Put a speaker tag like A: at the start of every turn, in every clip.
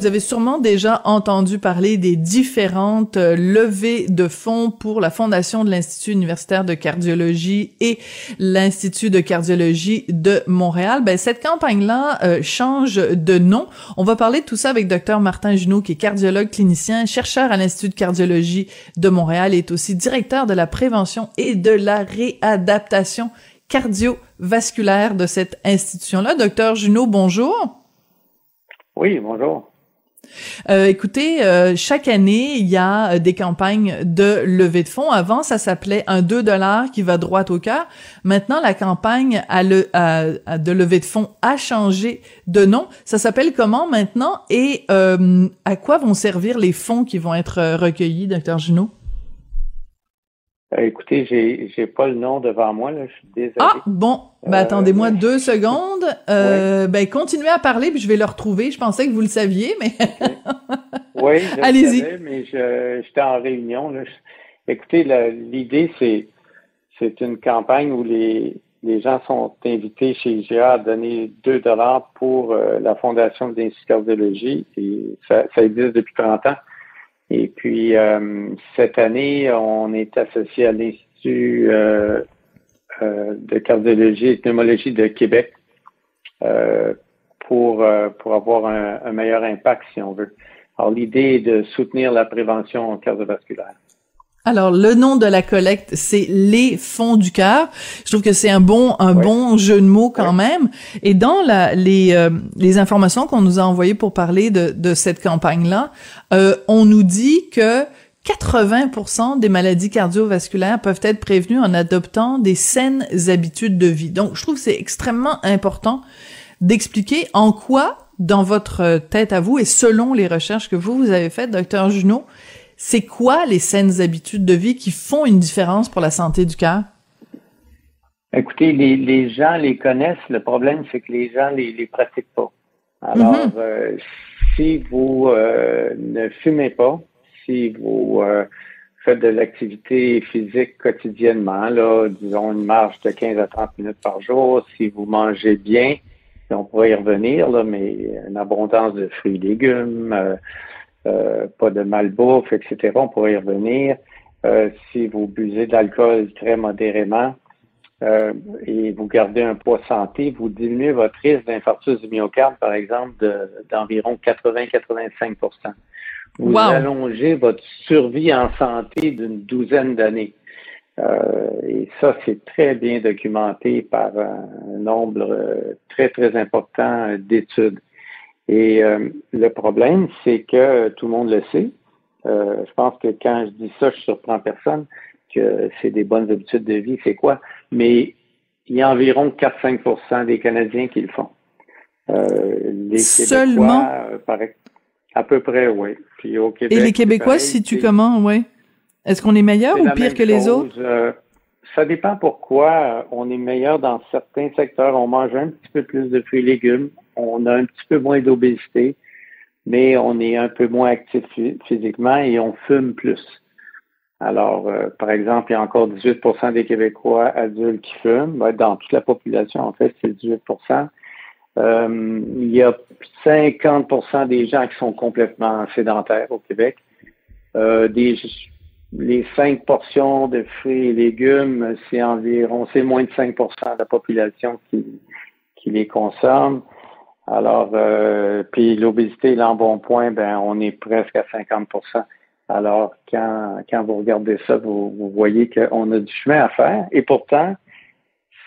A: Vous avez sûrement déjà entendu parler des différentes euh, levées de fonds pour la fondation de l'Institut universitaire de cardiologie et l'Institut de cardiologie de Montréal. Ben, cette campagne-là euh, change de nom. On va parler de tout ça avec Dr Martin Junot, qui est cardiologue clinicien, chercheur à l'Institut de cardiologie de Montréal et est aussi directeur de la prévention et de la réadaptation cardiovasculaire de cette institution-là. Docteur Junot, bonjour.
B: Oui, bonjour.
A: Euh, écoutez, euh, chaque année, il y a euh, des campagnes de levée de fonds. Avant, ça s'appelait un 2 dollars qui va droit au cœur. Maintenant, la campagne de levée de fonds a changé de nom. Ça s'appelle comment maintenant et à quoi vont servir les fonds qui vont être recueillis, docteur Junot?
B: Euh, écoutez, j'ai j'ai pas le nom devant moi là, je suis désolé.
A: Ah bon, ben attendez-moi deux secondes. Euh, Ben continuez à parler puis je vais le retrouver. Je pensais que vous le saviez, mais
B: oui,
A: allez-y.
B: Mais je j'étais en réunion là. Écoutez, l'idée c'est c'est une campagne où les les gens sont invités chez IGA à donner 2 dollars pour euh, la fondation de l'Institut cardiologie et ça, ça existe depuis 30 ans. Et puis, euh, cette année, on est associé à l'Institut euh, euh, de cardiologie et pneumologie de Québec pour, pour avoir un, un, meilleur impact, si on veut. Alors, l'idée est de soutenir la prévention cardiovasculaire.
A: Alors le nom de la collecte c'est les fonds du cœur. Je trouve que c'est un bon un bon jeu de mots quand même. Et dans la, les euh, les informations qu'on nous a envoyées pour parler de de cette campagne là, euh, on nous dit que 80% des maladies cardiovasculaires peuvent être prévenues en adoptant des saines habitudes de vie. Donc je trouve que c'est extrêmement important d'expliquer en quoi dans votre tête à vous et selon les recherches que vous vous avez faites docteur Junot, c'est quoi les saines habitudes de vie qui font une différence pour la santé du cœur?
B: Écoutez, les, gens les connaissent. Le problème, c'est que les gens les, les pratiquent pas. Alors, mm-hmm. euh, si vous euh, ne fumez pas, si vous euh, faites de l'activité physique quotidiennement, là, disons une marche de 15 à 30 minutes par jour, si vous mangez bien, on pourrait y revenir, là, mais une abondance de fruits et légumes, euh, pas de malbouffe, etc. On pourrait y revenir. Euh, si vous buvez de l'alcool très modérément euh, et vous gardez un poids santé, vous diminuez votre risque d'infarctus du myocarde, par exemple, d'environ 80-85% Vous allongez votre survie en santé d'une douzaine d'années. et ça, c'est très bien documenté par un nombre très, très important d'études. Et euh, le problème, c'est que tout le monde le sait. Euh, je pense que quand je dis ça, je surprends personne que c'est des bonnes habitudes de vie, c'est quoi? Mais il y a environ 4-5% des Canadiens qui le font.
A: Euh, les Seulement?
B: Québécois, à peu près, oui.
A: Puis au Québec, Et les Québécois, si tu comment, oui? Est-ce qu'on est meilleur ou pire que les autres?
B: ça dépend pourquoi on est meilleur dans certains secteurs. On mange un petit peu plus de fruits et légumes on a un petit peu moins d'obésité, mais on est un peu moins actif physiquement et on fume plus. Alors, euh, par exemple, il y a encore 18% des Québécois adultes qui fument. Dans toute la population, en fait, c'est 18% euh, Il y a 50% des gens qui sont complètement sédentaires au Québec. Euh, les 5 portions de fruits et légumes, c'est environ, c'est moins de 5% de la population qui les consomme. Alors, euh, puis l'obésité l'embonpoint, ben, on est presque à 50% Alors, quand, quand vous regardez ça, vous, vous voyez qu'on a du chemin à faire. Et pourtant,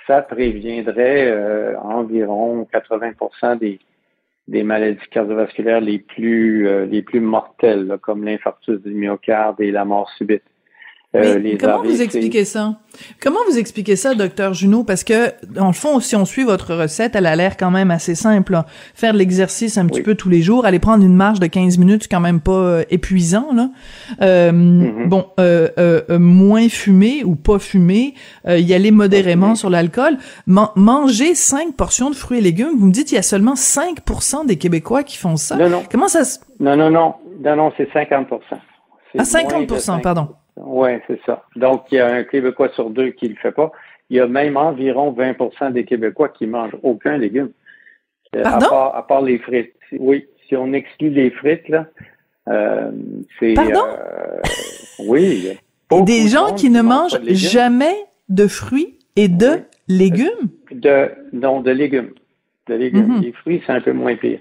B: ça préviendrait euh, environ 80% des, des maladies cardiovasculaires les plus euh, les plus mortelles, comme l'infarctus du myocarde et la mort subite.
A: Euh, comment vous expliquez ça? Comment vous expliquez ça, docteur Junot? Parce que, dans le fond, si on suit votre recette, elle a l'air quand même assez simple. Faire de l'exercice un petit peu tous les jours, aller prendre une marche de 15 minutes, c'est quand même pas euh, épuisant, là. Euh, mm-hmm. Bon, moins fumer ou pas fumer, y aller modérément sur l'alcool, manger 5 portions de fruits et légumes. Vous me dites qu'il y a seulement 5 des Québécois qui font ça.
B: Non, non.
A: Comment ça se...
B: Non, non, non. Non, non, c'est 50
A: à 50 pardon.
B: Oui, c'est ça. Donc, il y a un Québécois sur deux qui ne le fait pas. Il y a même environ 20% des Québécois qui mangent aucun légume.
A: Euh, Pardon?
B: À part, les frites. Oui, si on exclut les frites, là, euh, c'est...
A: Pardon?
B: Euh, oui.
A: Des gens qui ne mangent jamais de fruits et de légumes?
B: De, non, de légumes. De légumes. Mm-hmm. Les fruits, c'est un peu moins pire.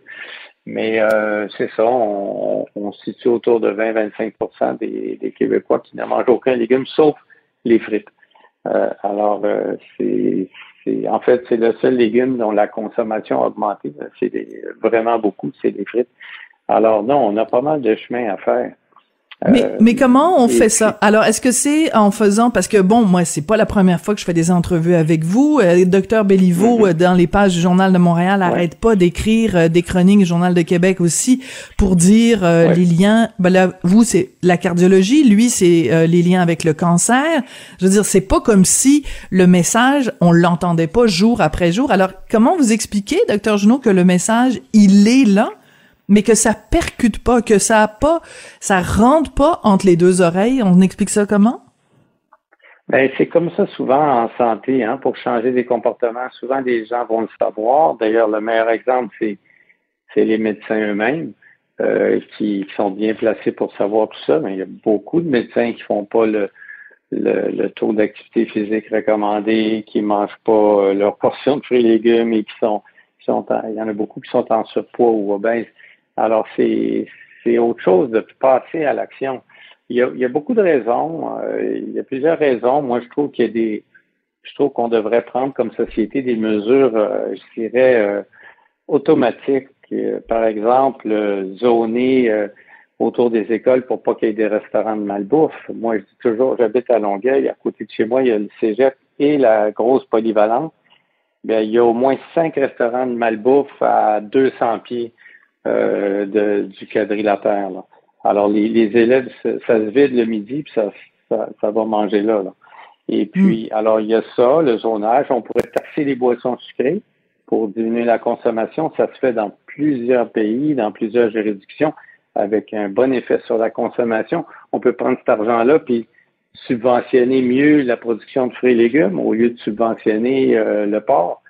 B: Mais euh, c'est ça, on, on, se situe autour de 20-25 des, des, Québécois qui ne mangent aucun légume, sauf les frites. Euh, alors, euh, c'est, en fait, c'est le seul légume dont la consommation a augmenté. C'est vraiment beaucoup, c'est les frites. Alors non, on a pas mal de chemin à faire.
A: Mais, euh, mais comment on fait ça? Alors, est-ce que c'est en faisant parce que bon, moi, c'est pas la première fois que je fais des entrevues avec vous. Euh, docteur Béliveau, mm-hmm. euh, dans les pages du Journal de Montréal, arrête pas d'écrire des chroniques Journal de Québec aussi pour dire les liens. Ben là, vous, c'est la cardiologie, lui, c'est les liens avec le cancer. Je veux dire, c'est pas comme si le message, on l'entendait pas jour après jour. Alors, comment vous expliquez, docteur Junot, que le message, il est là? Mais que ça percute pas, que ça a pas, ça rentre pas entre les deux oreilles. On explique ça comment?
B: Ben, c'est comme ça souvent en santé, hein, pour changer des comportements. Souvent, les gens vont le savoir. D'ailleurs, le meilleur exemple, c'est, c'est les médecins eux-mêmes euh, qui sont bien placés pour savoir tout ça. Mais il y a beaucoup de médecins qui font pas le, le, taux d'activité physique recommandé, qui mangent pas euh, leur portion de fruits et légumes et qui sont, qui sont il y en a beaucoup qui sont en surpoids ou obèses. Alors, c'est, autre chose de passer à l'action. Il y a, il y a beaucoup de raisons. Euh, il y a plusieurs raisons. Moi, je trouve qu'il y a des, je trouve qu'on devrait prendre comme société des mesures, euh, je dirais, euh, automatiques. par exemple, zoner autour des écoles pour pas qu'il y ait des restaurants de malbouffe. Moi, je dis toujours, j'habite à Longueuil, à côté de chez moi, il y a le cégep et la grosse polyvalente. Bien, il y a au moins cinq restaurants de malbouffe à 200 pieds. Euh, de, du quadrilatère. Là. Alors, les, les élèves, ça, se vide le midi, puis ça, ça, va manger là, Et puis, hmm. alors, il y a ça, le zonage. On pourrait taxer les boissons sucrées pour diminuer la consommation. Ça se fait dans plusieurs pays, dans plusieurs juridictions, avec un bon effet sur la consommation. On peut prendre cet argent-là, puis subventionner mieux la production de fruits et légumes au lieu de subventionner euh, le porc.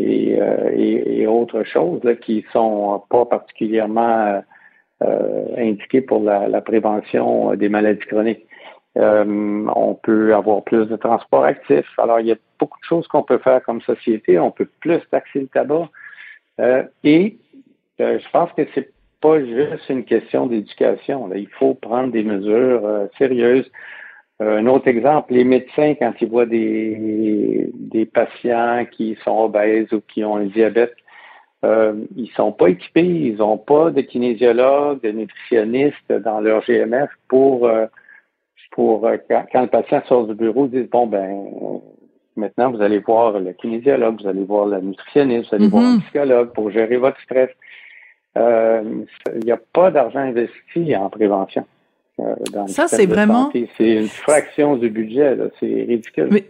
B: Euh, et, et, autres choses là, qui sont pas particulièrement euh, indiquées pour la, la, prévention des maladies chroniques. Euh, on peut avoir plus de transport actif. Alors, il y a beaucoup de choses qu'on peut faire comme société. On peut plus taxer le tabac. et je pense que c'est pas juste une question d'éducation. Il faut prendre des mesures sérieuses. Euh, un autre exemple, les médecins, quand ils voient des, des patients qui sont obèses ou qui ont un diabète, euh, ils sont pas équipés, ils n'ont pas de kinésiologue, de nutritionniste dans leur GMF pour, euh, pour euh, quand, le patient sort du bureau, ils disent bon ben maintenant vous allez voir le kinésiologue, vous allez voir la nutritionniste, vous allez voir un mm-hmm. psychologue pour gérer votre stress. Il n'y a pas d'argent investi en prévention.
A: Euh, ça, c'est vraiment.
B: C'est une fraction du budget, c'est ridicule.
A: Mais,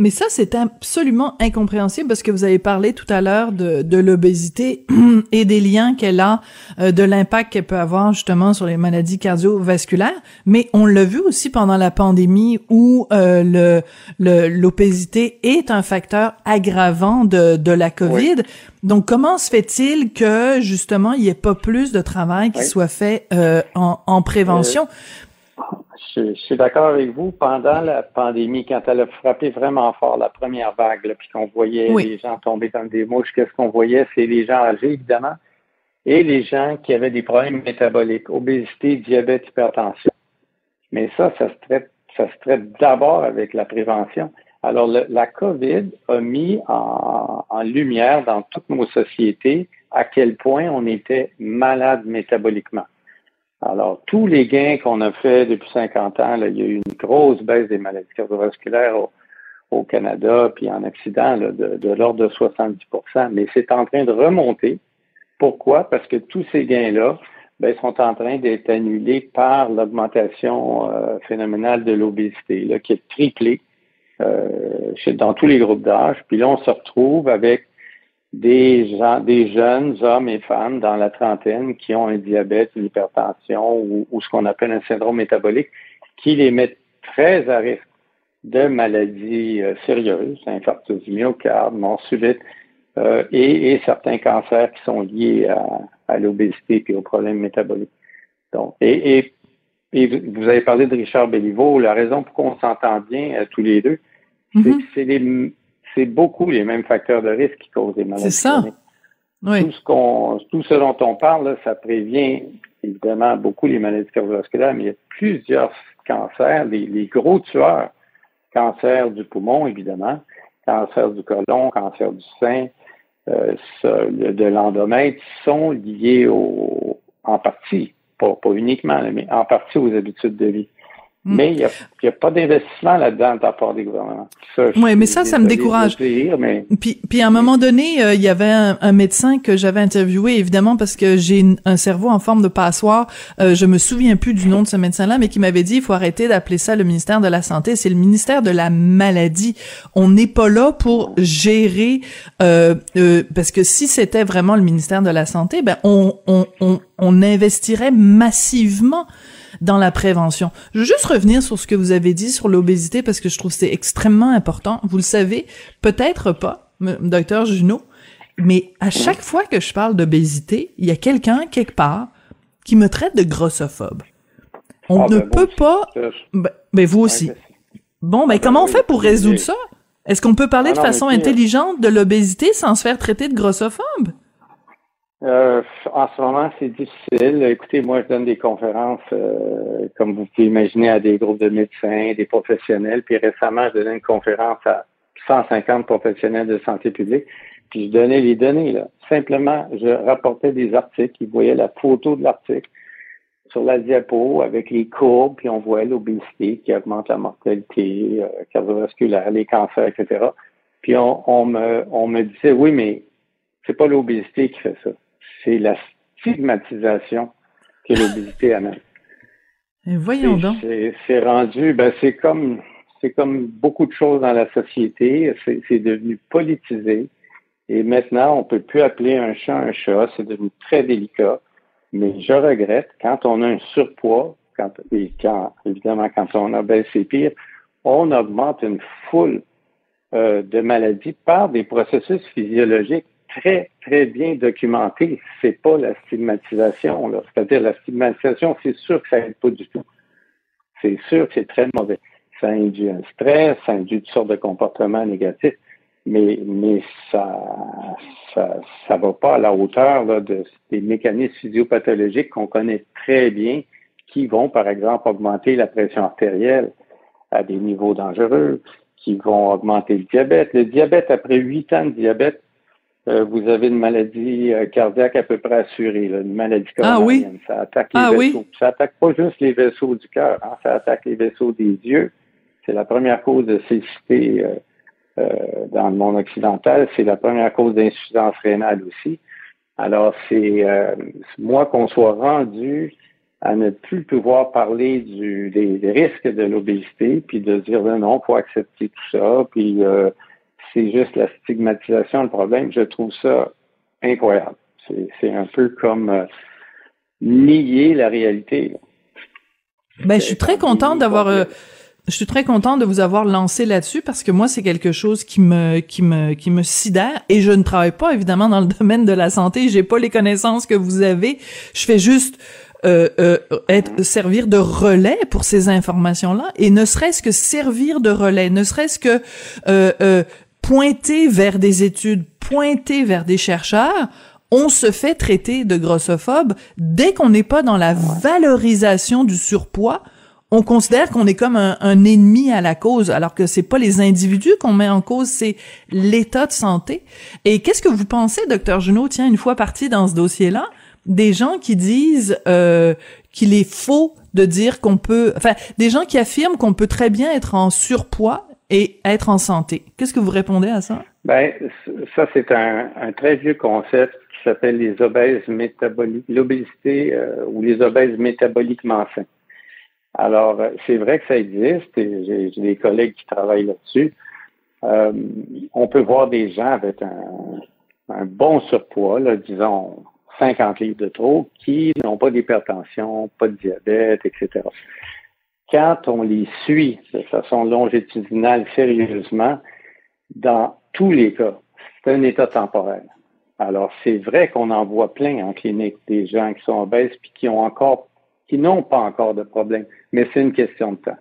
A: mais ça, c'est absolument incompréhensible parce que vous avez parlé tout à l'heure de, de l'obésité et des liens qu'elle a, euh, de l'impact qu'elle peut avoir justement sur les maladies cardiovasculaires. Mais on l'a vu aussi pendant la pandémie où euh, le l'obésité est un facteur aggravant de, de la COVID. Donc, comment se fait-il que justement il n'y ait pas plus de travail qui soit fait euh, en, en, prévention?
B: Je, suis d'accord avec vous. Pendant la pandémie, quand elle a frappé vraiment fort la première vague, puis qu'on voyait les gens tomber dans des mouches, qu'est-ce qu'on voyait? C'est les gens âgés, évidemment, et les gens qui avaient des problèmes métaboliques, obésité, diabète, hypertension. Mais ça, ça se traite, ça se traite d'abord avec la prévention. Alors, la COVID a mis en, en, lumière dans toutes nos sociétés à quel point on était malade métaboliquement. Alors, tous les gains qu'on a fait depuis 50 ans, là, il y a eu une grosse baisse des maladies cardiovasculaires au, Canada, puis en Occident, de, de l'ordre de 70% mais c'est en train de remonter. Pourquoi? Parce que tous ces gains-là ben, sont en train d'être annulés par l'augmentation euh, phénoménale de l'obésité, qui est triplée euh, dans tous les groupes d'âge. Puis là, on se retrouve avec des gens, des jeunes hommes et femmes dans la trentaine qui ont un diabète, une hypertension ou, ce qu'on appelle un syndrome métabolique, qui les met très à risque de maladies euh, sérieuses, infarctus du myocarde, mort subite, euh, et, certains cancers qui sont liés à, l'obésité et aux problèmes métaboliques. Donc, et, vous avez parlé de Richard Belliveau. La raison pour qu'on s'entend bien tous les deux, c'est mm-hmm. que c'est beaucoup les mêmes facteurs de risque qui causent des maladies.
A: C'est ça. Oui.
B: Tout ce qu'on, tout ce dont on parle, ça prévient évidemment beaucoup les maladies cardiovasculaires, mais il y a plusieurs cancers, les, gros tueurs, cancer du poumon évidemment, cancer du côlon, cancer du sein, euh, de l'endomètre, sont liés au, en partie, pas, pas uniquement, mais en partie aux habitudes de vie. Mm. Mais il n'y a, pas d'investissement là-dedans de la part des gouvernements.
A: Oui, mais ça, ça me décourage. Puis, puis à un moment donné, euh, il y avait un, médecin que j'avais interviewé, évidemment, parce que j'ai un cerveau en forme de passoire. Euh, je me souviens plus du nom de ce médecin-là, mais qui m'avait dit, il faut arrêter d'appeler ça le ministère de la Santé. C'est le ministère de la Maladie. On n'est pas là pour gérer... Euh, euh, parce que si c'était vraiment le ministère de la Santé, ben on, on, on, on investirait massivement dans la prévention. Je veux juste revenir sur ce que vous avez dit sur l'obésité parce que je trouve c'est extrêmement important. Vous le savez, peut-être pas, docteur Junot, mais à chaque fois que je parle d'obésité, il y a quelqu'un quelque part qui me traite de grossophobe. On ah, ne ben, peut pas. Ben, ben, vous aussi. Bon, ben comment on fait pour résoudre ça? Est-ce qu'on peut parler ah de façon intelligente de l'obésité sans se faire traiter de grossophobe?
B: Euh, en ce moment, c'est difficile. Écoutez, moi, je donne des conférences, euh, comme vous pouvez imaginer, à des groupes de médecins, des professionnels. Puis récemment, je donnais une conférence à 150 professionnels de santé publique. Puis je donnais les données. Là. Simplement, je rapportais des articles. Ils voyaient la photo de l'article sur la diapo avec les courbes, puis on voit l'obésité qui augmente la mortalité euh, cardiovasculaire, les cancers, etc. Puis on, on, me, on me disait, oui, mais c'est pas l'obésité qui fait ça c'est la stigmatisation que l'obésité amène.
A: Et voyons donc.
B: C'est rendu, ben c'est comme c'est comme beaucoup de choses dans la société, c'est devenu politisé. Et maintenant, on peut plus appeler un chat un chat, c'est devenu très délicat. Mais je regrette, quand on a un surpoids, quand, et quand, évidemment, quand on a baissé pire, on augmente une foule euh, de maladies par des processus physiologiques très, très bien documenté. C'est pas la stigmatisation. C'est-à-dire la stigmatisation, c'est sûr que ça aide pas du tout. C'est sûr que c'est très mauvais. Ça induit un stress, ça induit toutes sortes de comportements négatifs, mais, mais ça, ça, ça va pas à la hauteur là, de, des mécanismes physiopathologiques qu'on connaît très bien, qui vont, par exemple, augmenter la pression artérielle à des niveaux dangereux, qui vont augmenter le diabète. Le diabète, après huit ans de diabète, euh, vous avez une maladie euh, cardiaque à peu près assurée, une maladie
A: coronarienne.
B: Ah oui? Ça attaque les ah vaisseaux. Ça attaque pas juste les vaisseaux du cœur, hein, ça attaque les vaisseaux des yeux. C'est la première cause de cécité euh, dans le monde occidental. C'est la première cause d'insuffisance rénale aussi. Alors, c'est moi qu'on soit rendu à ne plus pouvoir parler du, des, risques de l'obésité, puis de dire ben non, faut accepter tout ça, puis c'est juste la stigmatisation le problème. Je trouve ça incroyable. C'est un peu comme euh, nier la réalité.
A: Ben, je suis très contente d'avoir. Euh, je suis très contente de vous avoir lancé là-dessus parce que moi c'est quelque chose qui me qui me qui me sidère et je ne travaille pas évidemment dans le domaine de la santé, j'ai pas les connaissances que vous avez. Je fais juste euh, euh, être, servir de relais pour ces informations-là et ne serait-ce que servir de relais, ne serait-ce que euh, pointer vers des études, pointer vers des chercheurs, on se fait traiter de grossophobe dès qu'on n'est pas dans la valorisation du surpoids. On considère qu'on est comme un, ennemi à la cause, alors que c'est pas les individus qu'on met en cause, c'est l'état de santé. Et qu'est-ce que vous pensez, docteur Junot, tiens, une fois parti dans ce dossier-là, des gens qui disent euh, qu'il est faux de dire qu'on peut, enfin, des gens qui affirment qu'on peut très bien être en surpoids et être en santé. Qu'est-ce que vous répondez à ça?
B: Ben, ça, c'est un, très vieux concept qui s'appelle les obèses métaboliques, l'obésité euh, ou les obèses métaboliquement sains. Alors, euh, c'est vrai que ça existe et j'ai des collègues qui travaillent là-dessus. Euh, on peut voir des gens avec un, bon surpoids, disons 50 livres de trop, qui n'ont pas d'hypertension, pas de diabète, etc quand on les suit de façon longitudinale, sérieusement, dans tous les cas, c'est un état temporel. Alors, c'est vrai qu'on en voit plein en clinique, des gens qui sont obèses puis qui ont encore, qui n'ont pas encore de problème, mais c'est une question de temps.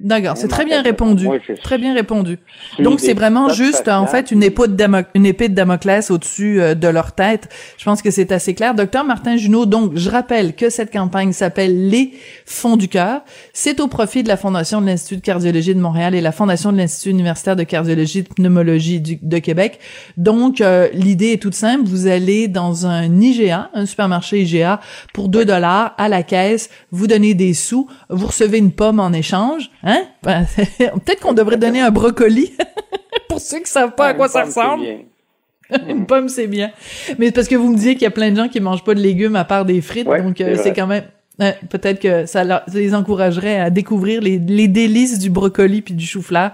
A: D'accord, c'est très bien répondu. très bien répondu. Donc c'est vraiment juste en fait une épée de une épée de Damoclès au-dessus euh, de leur tête. Je pense que c'est assez clair. Docteur Martin Junot, donc je rappelle que cette campagne s'appelle Les Fonds du cœur. C'est au profit de la Fondation de l'Institut de cardiologie de Montréal et la Fondation de l'Institut universitaire de cardiologie et de pneumologie de Québec. Donc euh, l'idée est toute simple, vous allez dans un IGA, un supermarché IGA pour 2 dollars à la caisse, vous donnez des sous, vous recevez une pomme en échange. Hein? Ben, peut-être qu'on devrait donner un brocoli pour ceux qui savent pas à quoi ça ressemble. Une pomme, c'est bien. Mais parce que vous me disiez qu'il y a plein de gens qui mangent pas de légumes à part des frites, donc euh, c'est quand même peut-être que ça, les encouragerait à découvrir les, délices du brocoli puis du chou-fleur.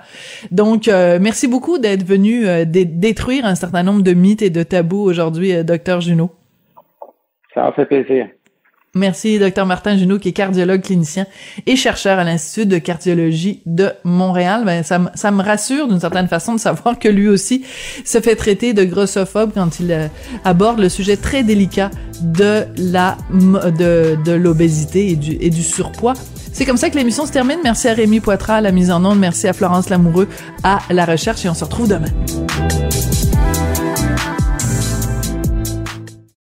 A: Donc, euh, merci beaucoup d'être venu euh, détruire un certain nombre de mythes et de tabous aujourd'hui, docteur Junot.
B: Ça en fait plaisir.
A: Merci, docteur Martin Junot, qui est cardiologue clinicien et chercheur à l'Institut de cardiologie de Montréal. Ben, ça, me rassure d'une certaine façon de savoir que lui aussi se fait traiter de grossophobe quand il euh, aborde le sujet très délicat de la de, l'obésité et du, et du surpoids. C'est comme ça que l'émission se termine. Merci à Rémi Poitras à la mise en onde. Merci à Florence Lamoureux à la recherche et on se retrouve demain.